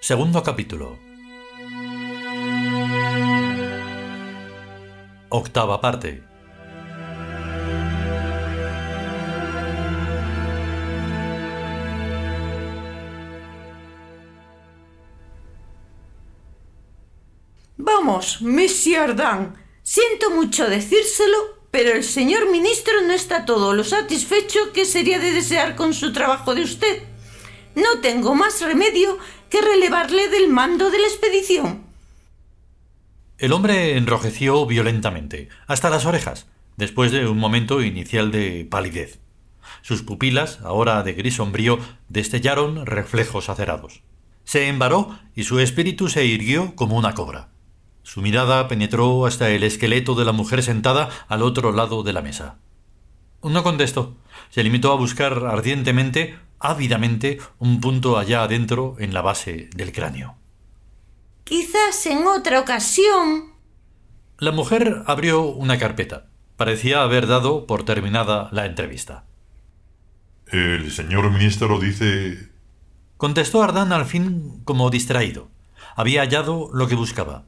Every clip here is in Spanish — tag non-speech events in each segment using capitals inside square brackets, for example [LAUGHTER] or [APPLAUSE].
Segundo capítulo. Octava parte. Vamos, Monsieur Ardan, siento mucho decírselo, pero el señor ministro no está todo lo satisfecho que sería de desear con su trabajo de usted. No tengo más remedio que relevarle del mando de la expedición. El hombre enrojeció violentamente, hasta las orejas, después de un momento inicial de palidez. Sus pupilas, ahora de gris sombrío, destellaron reflejos acerados. Se embaró y su espíritu se irguió como una cobra. Su mirada penetró hasta el esqueleto de la mujer sentada al otro lado de la mesa. No contestó. Se limitó a buscar ardientemente, ávidamente, un punto allá adentro en la base del cráneo. Quizás en otra ocasión. La mujer abrió una carpeta. Parecía haber dado por terminada la entrevista. El señor ministro dice... Contestó Ardán al fin como distraído. Había hallado lo que buscaba.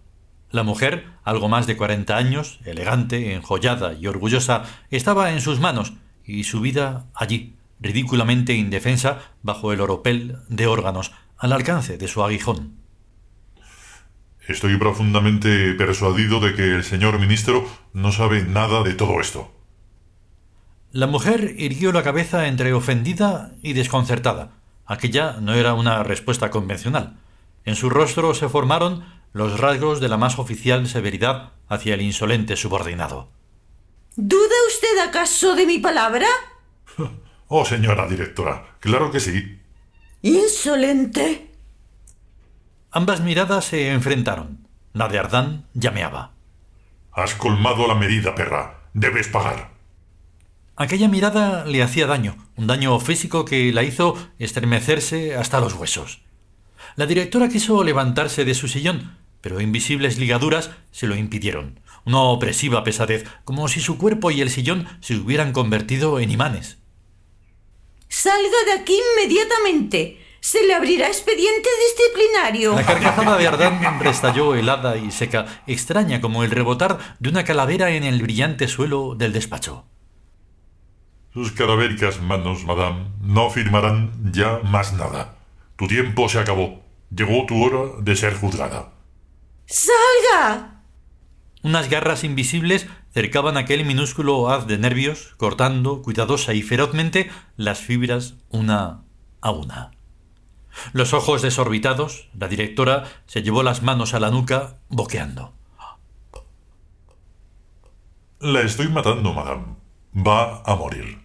La mujer, algo más de cuarenta años, elegante, enjollada y orgullosa, estaba en sus manos, y su vida allí, ridículamente indefensa, bajo el oropel de órganos, al alcance de su aguijón. Estoy profundamente persuadido de que el señor ministro no sabe nada de todo esto. La mujer irguió la cabeza entre ofendida y desconcertada. Aquella no era una respuesta convencional. En su rostro se formaron los rasgos de la más oficial severidad hacia el insolente subordinado. ¿Duda usted acaso de mi palabra? [LAUGHS] Oh, señora directora, claro que sí. Insolente. Ambas miradas se enfrentaron. La de Ardán llameaba. Has colmado la medida, perra. Debes pagar. Aquella mirada le hacía daño, un daño físico que la hizo estremecerse hasta los huesos. La directora quiso levantarse de su sillón, pero invisibles ligaduras se lo impidieron. Una opresiva pesadez, como si su cuerpo y el sillón se hubieran convertido en imanes. Salga de aquí inmediatamente. Se le abrirá expediente disciplinario. La carcajada de Ardán restalló helada y seca, extraña como el rebotar de una calavera en el brillante suelo del despacho. Sus cadavéricas manos, madame, no firmarán ya más nada. Tu tiempo se acabó. Llegó tu hora de ser juzgada. ¡Salga! Unas garras invisibles cercaban aquel minúsculo haz de nervios, cortando cuidadosa y ferozmente las fibras una a una. Los ojos desorbitados, la directora se llevó las manos a la nuca, boqueando. La estoy matando, madame. Va a morir.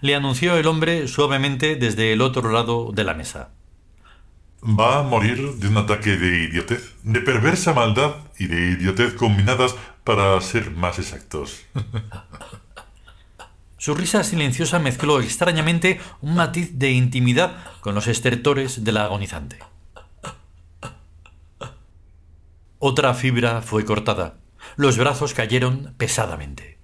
Le anunció el hombre suavemente desde el otro lado de la mesa. Va a morir de un ataque de idiotez, de perversa maldad y de idiotez combinadas para ser más exactos. [LAUGHS] Su risa silenciosa mezcló extrañamente un matiz de intimidad con los estertores de la agonizante. Otra fibra fue cortada. Los brazos cayeron pesadamente.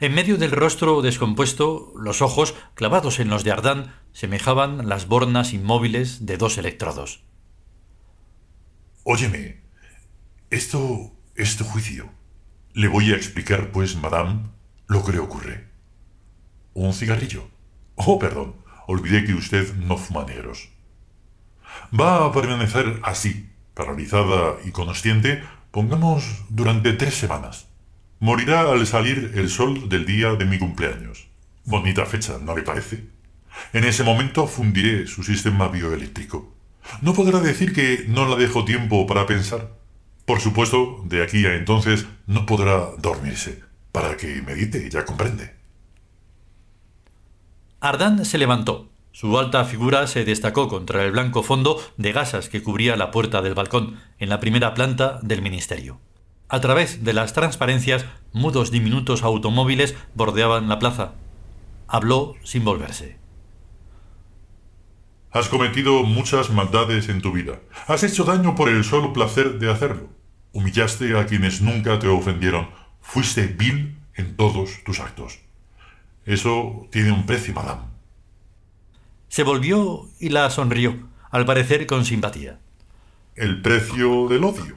En medio del rostro descompuesto, los ojos, clavados en los de Ardán, semejaban las bornas inmóviles de dos electrodos. Óyeme, esto es tu juicio. Le voy a explicar, pues, madame, lo que le ocurre. ¿Un cigarrillo? Oh, perdón, olvidé que usted no fuma negros. Va a permanecer así, paralizada y consciente, pongamos durante tres semanas. Morirá al salir el sol del día de mi cumpleaños. Bonita fecha, ¿no le parece? En ese momento fundiré su sistema bioeléctrico. No podrá decir que no la dejo tiempo para pensar. Por supuesto, de aquí a entonces no podrá dormirse, para que medite, ya comprende. Ardán se levantó. Su alta figura se destacó contra el blanco fondo de gasas que cubría la puerta del balcón en la primera planta del ministerio. A través de las transparencias, mudos diminutos automóviles bordeaban la plaza. Habló sin volverse. Has cometido muchas maldades en tu vida. Has hecho daño por el solo placer de hacerlo. Humillaste a quienes nunca te ofendieron. Fuiste vil en todos tus actos. Eso tiene un precio, madame. Se volvió y la sonrió. al parecer con simpatía. El precio del odio.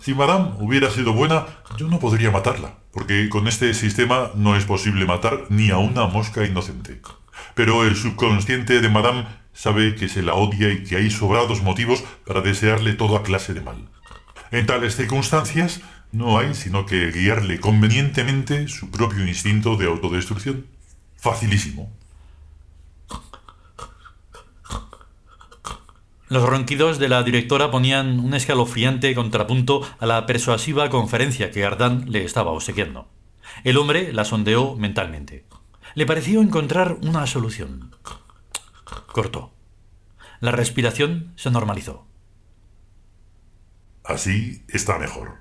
Si Madame hubiera sido buena, yo no podría matarla, porque con este sistema no es posible matar ni a una mosca inocente. Pero el subconsciente de Madame sabe que se la odia y que hay sobrados motivos para desearle toda clase de mal. En tales circunstancias, no hay sino que guiarle convenientemente su propio instinto de autodestrucción. Facilísimo. Los ronquidos de la directora ponían un escalofriante contrapunto a la persuasiva conferencia que Ardán le estaba obsequiando. El hombre la sondeó mentalmente. Le pareció encontrar una solución. Cortó. La respiración se normalizó. Así está mejor.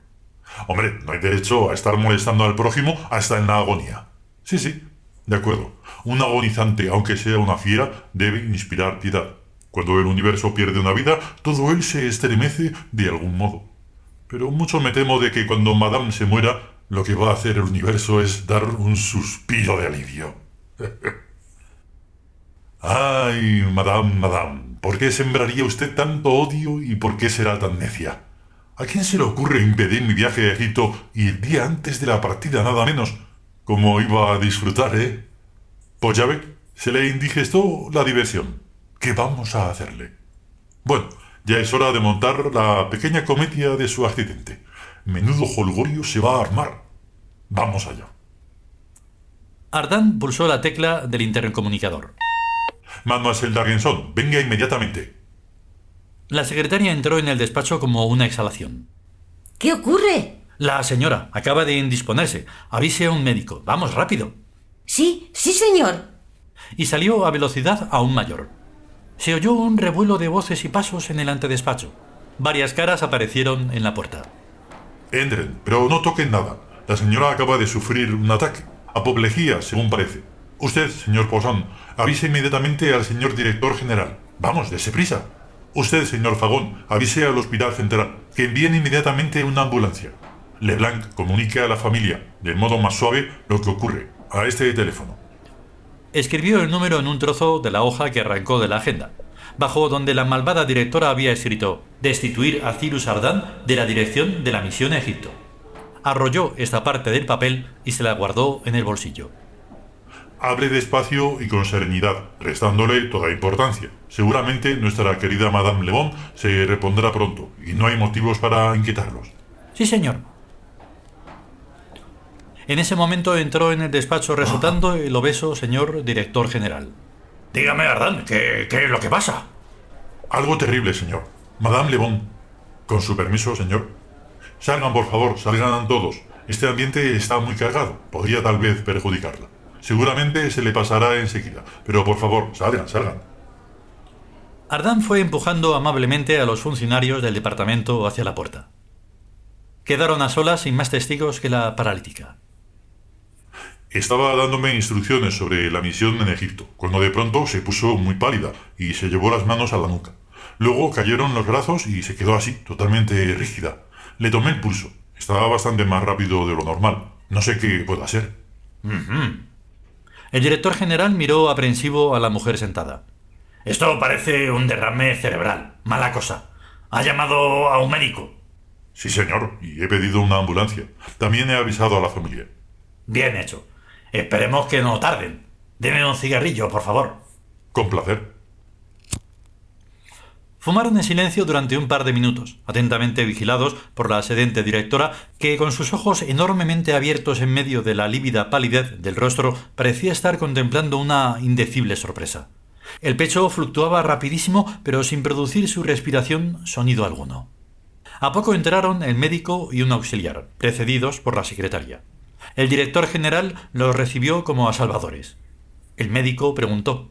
Hombre, no hay derecho a estar molestando al prójimo hasta en la agonía. Sí, sí, de acuerdo. Un agonizante, aunque sea una fiera, debe inspirar piedad. Cuando el universo pierde una vida, todo él se estremece de algún modo. Pero mucho me temo de que cuando Madame se muera, lo que va a hacer el universo es dar un suspiro de alivio. [LAUGHS] Ay, Madame, Madame, ¿por qué sembraría usted tanto odio y por qué será tan necia? ¿A quién se le ocurre impedir mi viaje a Egipto y el día antes de la partida nada menos? ¿Cómo iba a disfrutar, eh? Pues ya ve, se le indigestó la diversión. ¿Qué vamos a hacerle? Bueno, ya es hora de montar la pequeña comedia de su accidente. Menudo holgorio se va a armar. Vamos allá. Ardán pulsó la tecla del intercomunicador. Mademoiselle Dargenson, venga inmediatamente. La secretaria entró en el despacho como una exhalación. ¿Qué ocurre? La señora acaba de indisponerse. Avise a un médico. Vamos, rápido. Sí, sí, señor. Y salió a velocidad aún mayor. Se oyó un revuelo de voces y pasos en el antedespacho. Varias caras aparecieron en la puerta. Entren, pero no toquen nada. La señora acaba de sufrir un ataque. Apoplejía, según parece. Usted, señor Poisson, avise inmediatamente al señor director general. Vamos, dése prisa. Usted, señor Fagón, avise al hospital central que envíen inmediatamente una ambulancia. Leblanc comunique a la familia, de modo más suave, lo que ocurre, a este teléfono. Escribió el número en un trozo de la hoja que arrancó de la agenda, bajo donde la malvada directora había escrito destituir a Cyrus Ardán de la dirección de la misión Egipto. Arrolló esta parte del papel y se la guardó en el bolsillo. Hable despacio y con serenidad, restándole toda importancia. Seguramente nuestra querida Madame Lebon se repondrá pronto, y no hay motivos para inquietarlos. Sí, señor. En ese momento entró en el despacho resultando el obeso señor director general. Dígame, Ardán, ¿qué, ¿qué, es lo que pasa? Algo terrible, señor. Madame Le Bon. Con su permiso, señor. Salgan, por favor, salgan todos. Este ambiente está muy cargado. Podría tal vez perjudicarla. Seguramente se le pasará enseguida. Pero por favor, salgan, salgan. Ardán fue empujando amablemente a los funcionarios del departamento hacia la puerta. Quedaron a solas sin más testigos que la paralítica. Estaba dándome instrucciones sobre la misión en Egipto, cuando de pronto se puso muy pálida y se llevó las manos a la nuca. Luego cayeron los brazos y se quedó así, totalmente rígida. Le tomé el pulso. Estaba bastante más rápido de lo normal. No sé qué pueda ser. El director general miró aprensivo a la mujer sentada. Esto parece un derrame cerebral. Mala cosa. ¿Ha llamado a un médico? Sí, señor, y he pedido una ambulancia. También he avisado a la familia. Bien hecho. Esperemos que no tarden. Deme un cigarrillo, por favor. Con placer. Fumaron en silencio durante un par de minutos, atentamente vigilados por la sedente directora, que con sus ojos enormemente abiertos en medio de la lívida palidez del rostro parecía estar contemplando una indecible sorpresa. El pecho fluctuaba rapidísimo, pero sin producir su respiración sonido alguno. A poco entraron el médico y un auxiliar, precedidos por la secretaria. El director general los recibió como a salvadores. El médico preguntó.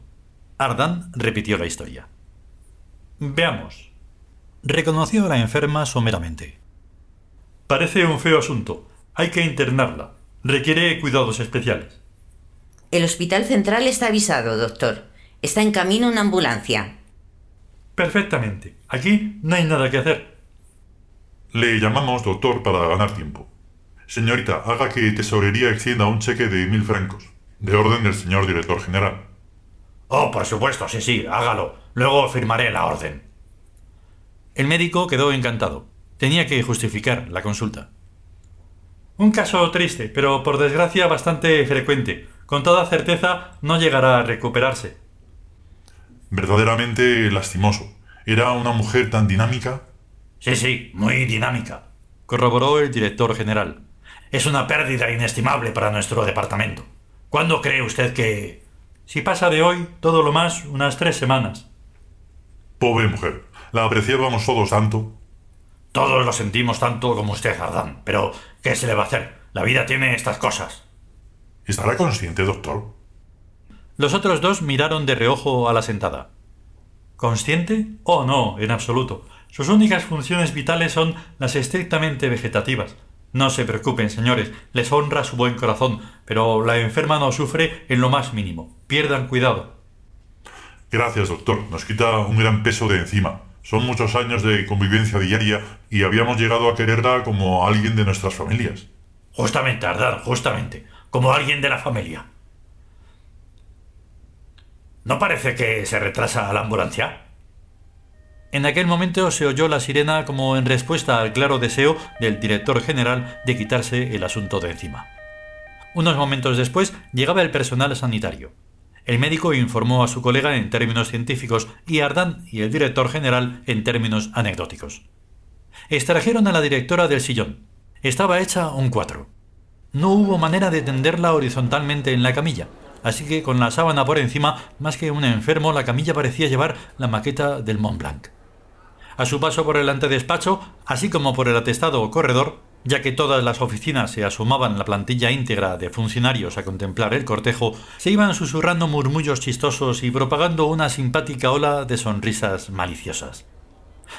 Ardan repitió la historia. Veamos. Reconoció a la enferma someramente. Parece un feo asunto. Hay que internarla. Requiere cuidados especiales. El hospital central está avisado, doctor. Está en camino una ambulancia. Perfectamente. Aquí no hay nada que hacer. Le llamamos doctor para ganar tiempo. Señorita, haga que Tesorería extienda un cheque de mil francos, de orden del señor director general. Oh, por supuesto, sí, sí, hágalo. Luego firmaré la orden. El médico quedó encantado. Tenía que justificar la consulta. Un caso triste, pero por desgracia bastante frecuente. Con toda certeza no llegará a recuperarse. Verdaderamente lastimoso. Era una mujer tan dinámica. Sí, sí, muy dinámica, corroboró el director general. Es una pérdida inestimable para nuestro departamento. ¿Cuándo cree usted que... Si pasa de hoy, todo lo más, unas tres semanas. Pobre mujer. La apreciábamos todos tanto. Todos lo sentimos tanto como usted, Ardán. Pero, ¿qué se le va a hacer? La vida tiene estas cosas. ¿Estará consciente, doctor? Los otros dos miraron de reojo a la sentada. ¿Consciente? Oh, no, en absoluto. Sus únicas funciones vitales son las estrictamente vegetativas. No se preocupen, señores, les honra su buen corazón, pero la enferma no sufre en lo más mínimo. Pierdan cuidado. Gracias, doctor. Nos quita un gran peso de encima. Son muchos años de convivencia diaria y habíamos llegado a quererla como alguien de nuestras familias. Justamente, Ardán, justamente. Como alguien de la familia. ¿No parece que se retrasa la ambulancia? En aquel momento se oyó la sirena como en respuesta al claro deseo del director general de quitarse el asunto de encima. Unos momentos después llegaba el personal sanitario. El médico informó a su colega en términos científicos y Ardán y el director general en términos anecdóticos. Extrajeron a la directora del sillón. Estaba hecha un cuatro. No hubo manera de tenderla horizontalmente en la camilla, así que con la sábana por encima, más que un enfermo, la camilla parecía llevar la maqueta del Mont Blanc. A su paso por el antedespacho, así como por el atestado corredor, ya que todas las oficinas se asomaban la plantilla íntegra de funcionarios a contemplar el cortejo, se iban susurrando murmullos chistosos y propagando una simpática ola de sonrisas maliciosas.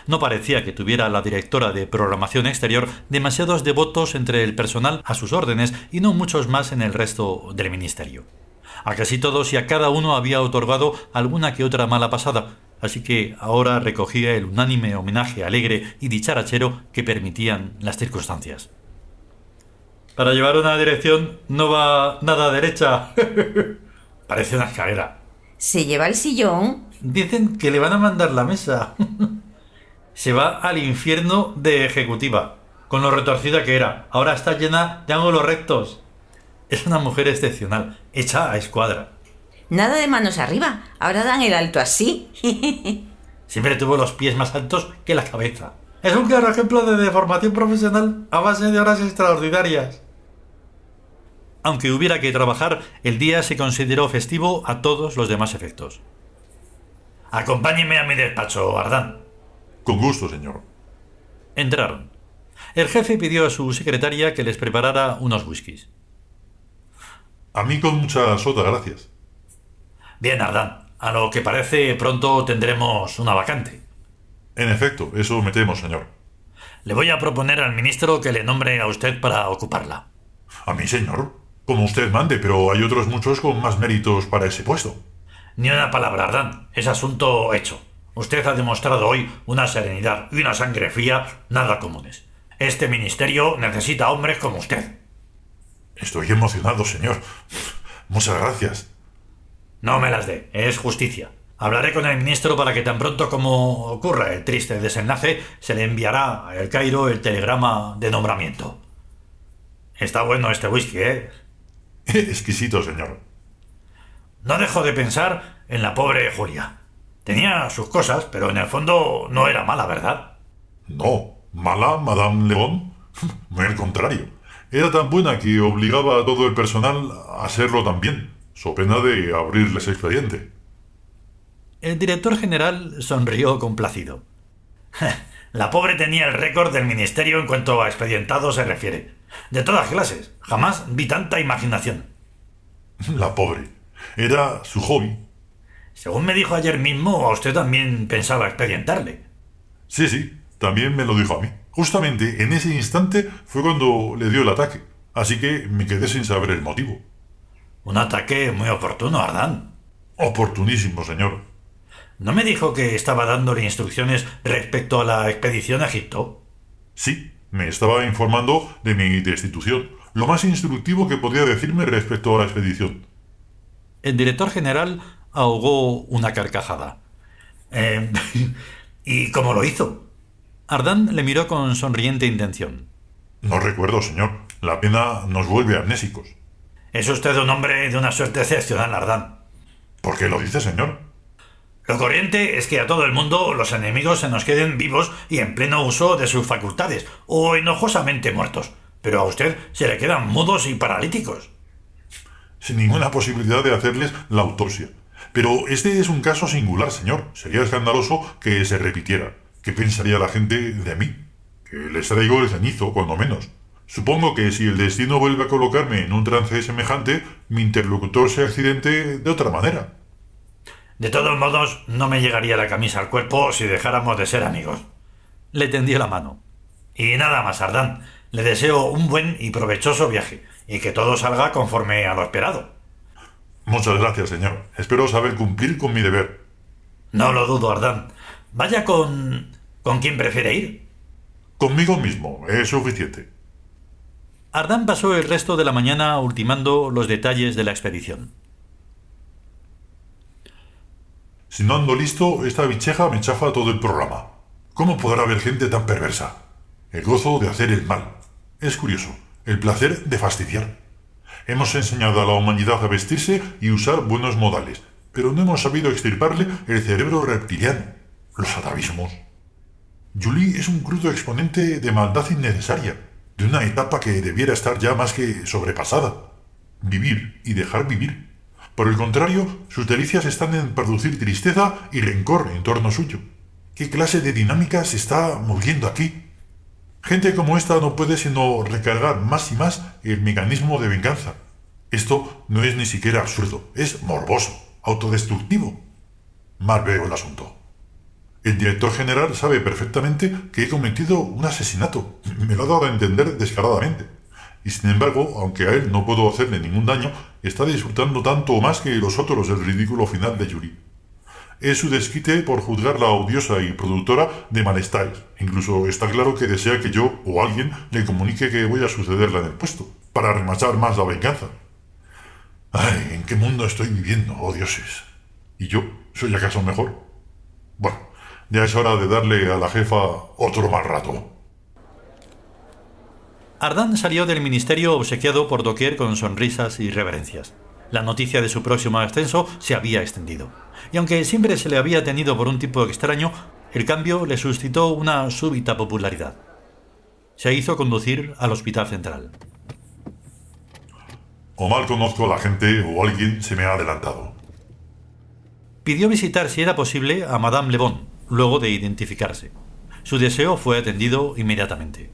No parecía que tuviera la directora de programación exterior demasiados devotos entre el personal a sus órdenes y no muchos más en el resto del ministerio. A casi todos y a cada uno había otorgado alguna que otra mala pasada, así que ahora recogía el unánime homenaje alegre y dicharachero que permitían las circunstancias. Para llevar una dirección no va nada derecha. [LAUGHS] Parece una escalera. ¿Se lleva el sillón? Dicen que le van a mandar la mesa. [LAUGHS] Se va al infierno de ejecutiva, con lo retorcida que era. Ahora está llena de ángulos rectos. Es una mujer excepcional, hecha a escuadra. Nada de manos arriba. Ahora dan el alto así. [LAUGHS] Siempre tuvo los pies más altos que la cabeza. Es un claro ejemplo de deformación profesional a base de horas extraordinarias. Aunque hubiera que trabajar, el día se consideró festivo a todos los demás efectos. Acompáñeme a mi despacho, Ardán. Con gusto, señor. Entraron. El jefe pidió a su secretaria que les preparara unos whiskies. A mí con mucha soda, gracias. Bien, Ardán. A lo que parece pronto tendremos una vacante. En efecto, eso me temo, señor. Le voy a proponer al ministro que le nombre a usted para ocuparla. ¿A mí, señor? Como usted mande, pero hay otros muchos con más méritos para ese puesto. Ni una palabra, Ardán. Es asunto hecho. Usted ha demostrado hoy una serenidad y una sangre fría nada comunes. Este ministerio necesita hombres como usted. Estoy emocionado, señor. Muchas gracias. No me las dé, es justicia. Hablaré con el ministro para que tan pronto como ocurra el triste desenlace, se le enviará a El Cairo el telegrama de nombramiento. Está bueno este whisky, ¿eh? Exquisito, señor. No dejo de pensar en la pobre Julia. Tenía sus cosas, pero en el fondo no era mala, ¿verdad? No, mala, Madame León. Muy [LAUGHS] al contrario. Era tan buena que obligaba a todo el personal a hacerlo también, so pena de abrirles expediente. El director general sonrió complacido. [LAUGHS] La pobre tenía el récord del ministerio en cuanto a expedientado se refiere. De todas clases. Jamás vi tanta imaginación. [LAUGHS] La pobre. Era su hobby. Según me dijo ayer mismo, a usted también pensaba expedientarle. Sí, sí, también me lo dijo a mí. Justamente en ese instante fue cuando le dio el ataque, así que me quedé sin saber el motivo. Un ataque muy oportuno, Ardán. Oportunísimo, señor. ¿No me dijo que estaba dándole instrucciones respecto a la expedición a Egipto? Sí, me estaba informando de mi destitución, lo más instructivo que podía decirme respecto a la expedición. El director general ahogó una carcajada. Eh, [LAUGHS] ¿Y cómo lo hizo? Ardán le miró con sonriente intención. No recuerdo, señor. La pena nos vuelve amnésicos. Es usted un hombre de una suerte excepcional, Ardán. ¿Por qué lo dice, señor? Lo corriente es que a todo el mundo los enemigos se nos queden vivos y en pleno uso de sus facultades, o enojosamente muertos. Pero a usted se le quedan mudos y paralíticos. Sin ninguna posibilidad de hacerles la autopsia. Pero este es un caso singular, señor. Sería escandaloso que se repitiera. ¿Qué pensaría la gente de mí? Que les traigo el cenizo, cuando menos. Supongo que si el destino vuelve a colocarme en un trance semejante, mi interlocutor se accidente de otra manera. De todos modos, no me llegaría la camisa al cuerpo si dejáramos de ser amigos. Le tendió la mano. Y nada más, Ardán. Le deseo un buen y provechoso viaje, y que todo salga conforme a lo esperado. Muchas gracias, señor. Espero saber cumplir con mi deber. No lo dudo, Ardán. Vaya con... ¿Con quién prefiere ir? Conmigo mismo, es suficiente. Ardán pasó el resto de la mañana ultimando los detalles de la expedición. Si no ando listo, esta bicheja me chafa todo el programa. ¿Cómo podrá haber gente tan perversa? El gozo de hacer el mal. Es curioso, el placer de fastidiar. Hemos enseñado a la humanidad a vestirse y usar buenos modales, pero no hemos sabido extirparle el cerebro reptiliano, los atavismos. Julie es un crudo exponente de maldad innecesaria, de una etapa que debiera estar ya más que sobrepasada. Vivir y dejar vivir. Por el contrario, sus delicias están en producir tristeza y rencor en torno suyo. ¿Qué clase de dinámica se está moviendo aquí? Gente como esta no puede sino recargar más y más el mecanismo de venganza. Esto no es ni siquiera absurdo, es morboso, autodestructivo. Mal veo el asunto. El director general sabe perfectamente que he cometido un asesinato. Me lo ha dado a entender descaradamente y sin embargo, aunque a él no puedo hacerle ningún daño, está disfrutando tanto o más que los otros del ridículo final de Yuri. Es su desquite por juzgar la odiosa y productora de malestares. Incluso está claro que desea que yo o alguien le comunique que voy a sucederla en el puesto, para remachar más la venganza. Ay, ¿en qué mundo estoy viviendo, oh dioses? ¿Y yo? ¿Soy acaso mejor? Bueno, ya es hora de darle a la jefa otro mal rato. Ardán salió del ministerio obsequiado por doquier con sonrisas y reverencias. La noticia de su próximo ascenso se había extendido. Y aunque siempre se le había tenido por un tipo extraño, el cambio le suscitó una súbita popularidad. Se hizo conducir al hospital central. O mal conozco a la gente o alguien se me ha adelantado. Pidió visitar si era posible a Madame Le Bon, luego de identificarse. Su deseo fue atendido inmediatamente.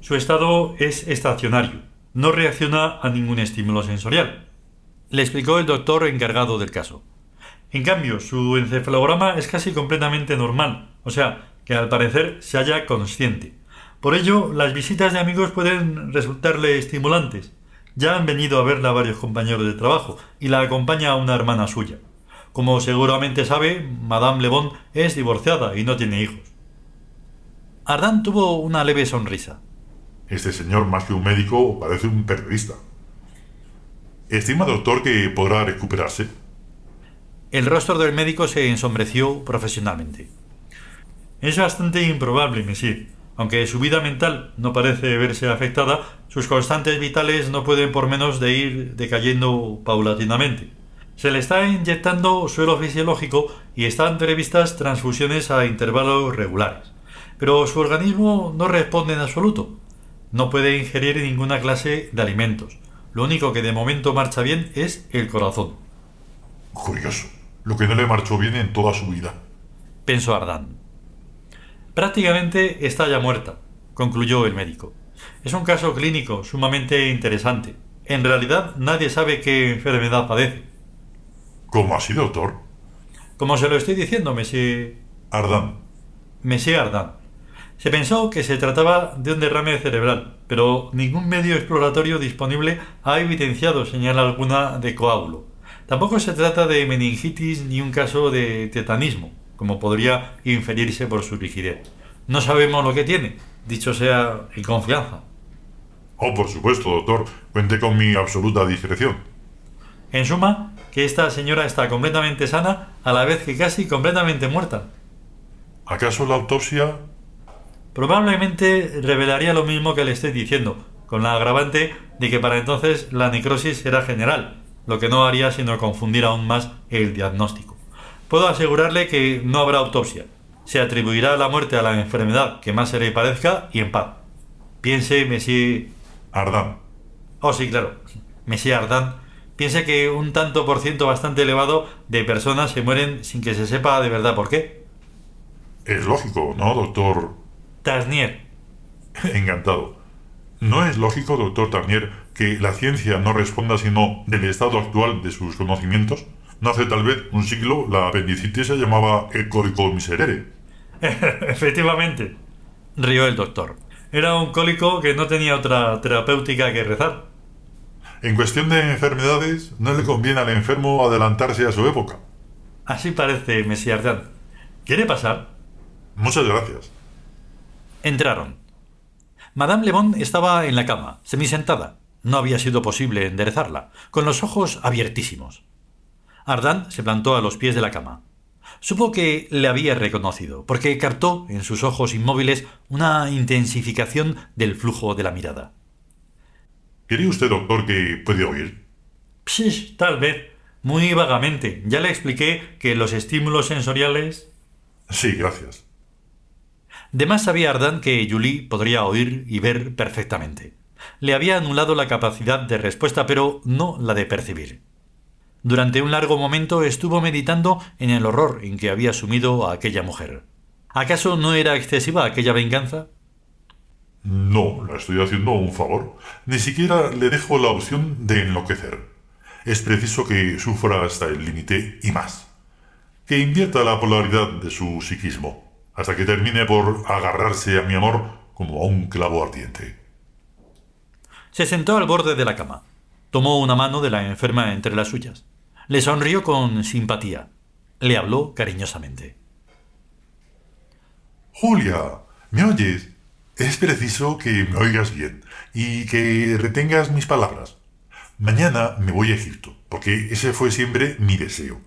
Su estado es estacionario. No reacciona a ningún estímulo sensorial. Le explicó el doctor encargado del caso. En cambio, su encefalograma es casi completamente normal, o sea, que al parecer se halla consciente. Por ello, las visitas de amigos pueden resultarle estimulantes. Ya han venido a verla varios compañeros de trabajo y la acompaña una hermana suya. Como seguramente sabe, Madame Le Bon es divorciada y no tiene hijos. Ardán tuvo una leve sonrisa. Este señor, más que un médico, parece un periodista. ¿Estima, doctor, que podrá recuperarse? El rostro del médico se ensombreció profesionalmente. Es bastante improbable, monsieur. Aunque su vida mental no parece verse afectada, sus constantes vitales no pueden por menos de ir decayendo paulatinamente. Se le está inyectando suelo fisiológico y están previstas transfusiones a intervalos regulares. Pero su organismo no responde en absoluto. No puede ingerir ninguna clase de alimentos. Lo único que de momento marcha bien es el corazón. Curioso. Lo que no le marchó bien en toda su vida. Pensó Ardán. Prácticamente está ya muerta, concluyó el médico. Es un caso clínico sumamente interesante. En realidad nadie sabe qué enfermedad padece. ¿Cómo así, doctor? Como se lo estoy diciendo, Monsieur. Ardán. Monsieur Ardán. Se pensó que se trataba de un derrame cerebral, pero ningún medio exploratorio disponible ha evidenciado señal alguna de coágulo. Tampoco se trata de meningitis ni un caso de tetanismo, como podría inferirse por su rigidez. No sabemos lo que tiene, dicho sea en confianza. Oh, por supuesto, doctor. Cuente con mi absoluta discreción. En suma, que esta señora está completamente sana a la vez que casi completamente muerta. ¿Acaso la autopsia? Probablemente revelaría lo mismo que le estoy diciendo, con la agravante de que para entonces la necrosis era general, lo que no haría sino confundir aún más el diagnóstico. Puedo asegurarle que no habrá autopsia. Se atribuirá la muerte a la enfermedad que más se le parezca y en paz. Piense, Monsieur... Ardán. Oh, sí, claro. Monsieur Ardán. Piense que un tanto por ciento bastante elevado de personas se mueren sin que se sepa de verdad por qué. Es lógico, ¿no, doctor? Tasnier. [LAUGHS] Encantado. ¿No es lógico, doctor Tarnier, que la ciencia no responda sino del estado actual de sus conocimientos? No hace tal vez un siglo la apendicitis se llamaba el cólico miserere. [LAUGHS] Efectivamente, rió el doctor. Era un cólico que no tenía otra terapéutica que rezar. En cuestión de enfermedades, no le conviene al enfermo adelantarse a su época. Así parece, Messi ¿Quiere pasar? Muchas gracias. Entraron. Madame Le Bon estaba en la cama, semisentada. No había sido posible enderezarla, con los ojos abiertísimos. Ardán se plantó a los pies de la cama. Supo que le había reconocido, porque captó en sus ojos inmóviles una intensificación del flujo de la mirada. ¿Cree usted, doctor, que puede oír? Psh, tal vez. Muy vagamente. Ya le expliqué que los estímulos sensoriales. Sí, gracias. De más sabía Ardán que Julie podría oír y ver perfectamente. Le había anulado la capacidad de respuesta, pero no la de percibir. Durante un largo momento estuvo meditando en el horror en que había sumido a aquella mujer. ¿Acaso no era excesiva aquella venganza? No, le estoy haciendo un favor. Ni siquiera le dejo la opción de enloquecer. Es preciso que sufra hasta el límite y más. Que invierta la polaridad de su psiquismo hasta que termine por agarrarse a mi amor como a un clavo ardiente. Se sentó al borde de la cama. Tomó una mano de la enferma entre las suyas. Le sonrió con simpatía. Le habló cariñosamente. Julia, ¿me oyes? Es preciso que me oigas bien y que retengas mis palabras. Mañana me voy a Egipto, porque ese fue siempre mi deseo.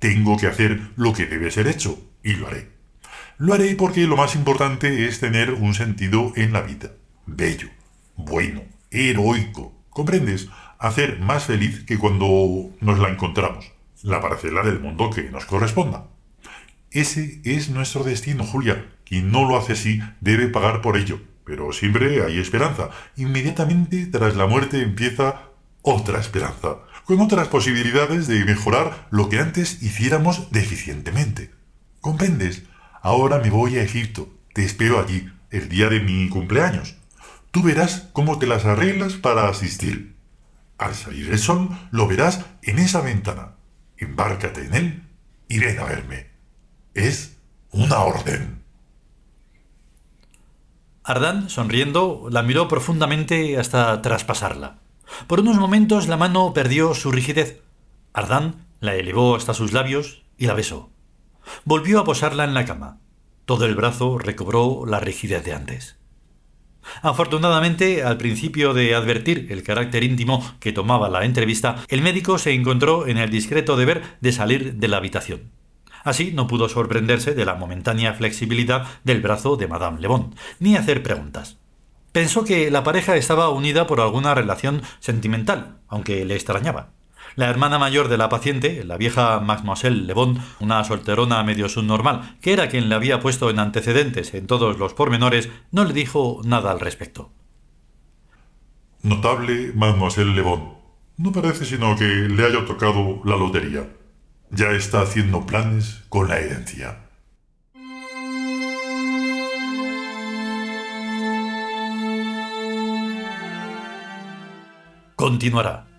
Tengo que hacer lo que debe ser hecho, y lo haré. Lo haré porque lo más importante es tener un sentido en la vida. Bello, bueno, heroico. ¿Comprendes? Hacer más feliz que cuando nos la encontramos. La parcela del mundo que nos corresponda. Ese es nuestro destino, Julia. Quien no lo hace así debe pagar por ello. Pero siempre hay esperanza. Inmediatamente tras la muerte empieza otra esperanza, con otras posibilidades de mejorar lo que antes hiciéramos deficientemente. ¿Comprendes? Ahora me voy a Egipto. Te espero allí, el día de mi cumpleaños. Tú verás cómo te las arreglas para asistir. Al salir el sol, lo verás en esa ventana. Embárcate en él y ven a verme. Es una orden. Ardán, sonriendo, la miró profundamente hasta traspasarla. Por unos momentos la mano perdió su rigidez. Ardán la elevó hasta sus labios y la besó. Volvió a posarla en la cama. Todo el brazo recobró la rigidez de antes. Afortunadamente, al principio de advertir el carácter íntimo que tomaba la entrevista, el médico se encontró en el discreto deber de salir de la habitación. Así no pudo sorprenderse de la momentánea flexibilidad del brazo de Madame Le Bon, ni hacer preguntas. Pensó que la pareja estaba unida por alguna relación sentimental, aunque le extrañaba. La hermana mayor de la paciente, la vieja Mademoiselle Le Bon, una solterona medio subnormal, que era quien le había puesto en antecedentes en todos los pormenores, no le dijo nada al respecto. Notable Mademoiselle Le Bon. No parece sino que le haya tocado la lotería. Ya está haciendo planes con la herencia. Continuará.